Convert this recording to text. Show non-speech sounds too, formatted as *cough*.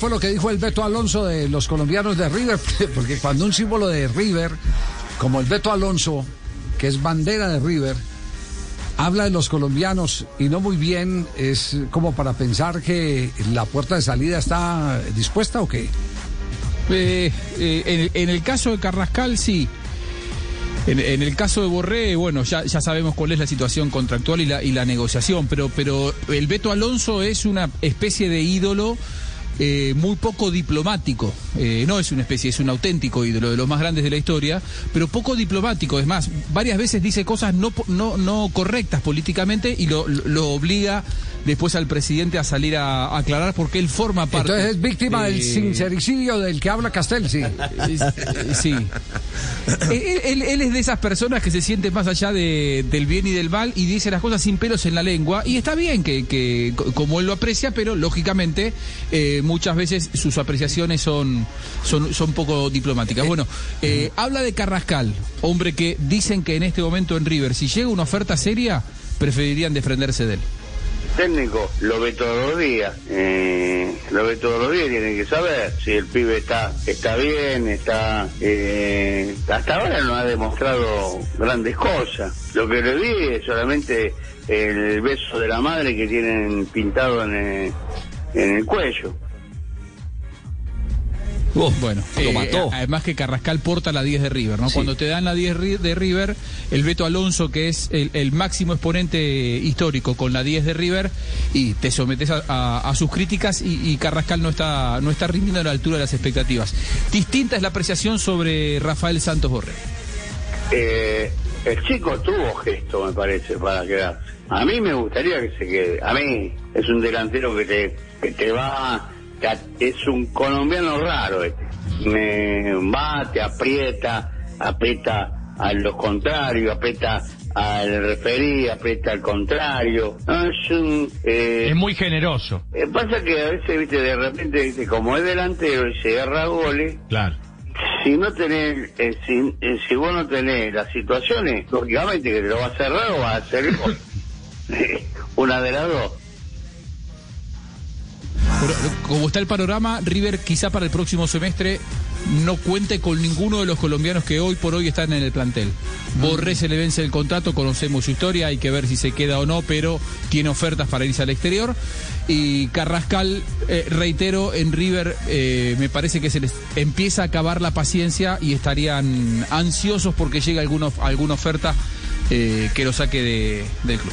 fue lo que dijo el Beto Alonso de los colombianos de River, *laughs* porque cuando un símbolo de River, como el Beto Alonso, que es bandera de River, habla de los colombianos y no muy bien, es como para pensar que la puerta de salida está dispuesta o qué? Eh, eh, en, el caso de Carrascal, sí. En, el caso de Borré, bueno, ya, ya sabemos cuál es la situación contractual y la, y la negociación, pero, pero el Beto Alonso es una especie de ídolo eh, muy poco diplomático. Eh, no es una especie, es un auténtico ídolo de los más grandes de la historia, pero poco diplomático. Es más, varias veces dice cosas no, no, no correctas políticamente y lo, lo obliga después al presidente a salir a, aclarar porque él forma parte. Entonces es víctima del sincericidio del que habla Castel, sí. *laughs* sí. *coughs* él, es de esas personas que se siente más allá de, del bien y del mal y dice las cosas sin pelos en la lengua. Y está bien que, que como él lo aprecia, pero lógicamente eh, muchas veces sus apreciaciones son, son, son poco diplomáticas. Bueno, eh, habla de Carrascal, hombre que dicen que en este momento en River, si llega una oferta seria, preferirían defenderse de él técnico lo ve todos los días, eh, lo ve todos los días, tienen que saber si el pibe está está bien, está eh, hasta ahora no ha demostrado grandes cosas. Lo que le vi es solamente el beso de la madre que tienen pintado en el, en el cuello bueno, lo eh, mató. Además que Carrascal porta la 10 de River, ¿no? Cuando te dan la 10 de River, el Beto Alonso, que es el, máximo exponente histórico con la 10 de River, y te sometes a, sus críticas y, Carrascal no está, no está rindiendo a la altura de las expectativas. Distinta es la apreciación sobre Rafael Santos Borré. Eh, el chico tuvo gesto, me parece, para quedarse. A mí me gustaría que se quede. A mí es un delantero que te, que te va es un colombiano raro este. Me va, te aprieta, aprieta a los contrarios, aprieta al referí, aprieta al contrario. es, un, eh, es muy generoso. Eh, pasa que a veces, viste, de repente, como es delantero y se agarra goles, claro. si no tenés, eh, si, si, vos no tenés las situaciones, lógicamente que te lo va a cerrar o va a hacer *laughs* *laughs* Una de las dos como está el panorama, River quizá para el próximo semestre no cuente con ninguno de los colombianos que hoy por hoy están en el plantel. Borré se le vence el contrato, conocemos su historia, hay que ver si se queda o no, pero tiene ofertas para irse al exterior. Y Carrascal, eh, reitero, en River eh, me parece que se les empieza a acabar la paciencia y estarían ansiosos porque llega alguna, alguna oferta eh, que lo saque de, del club.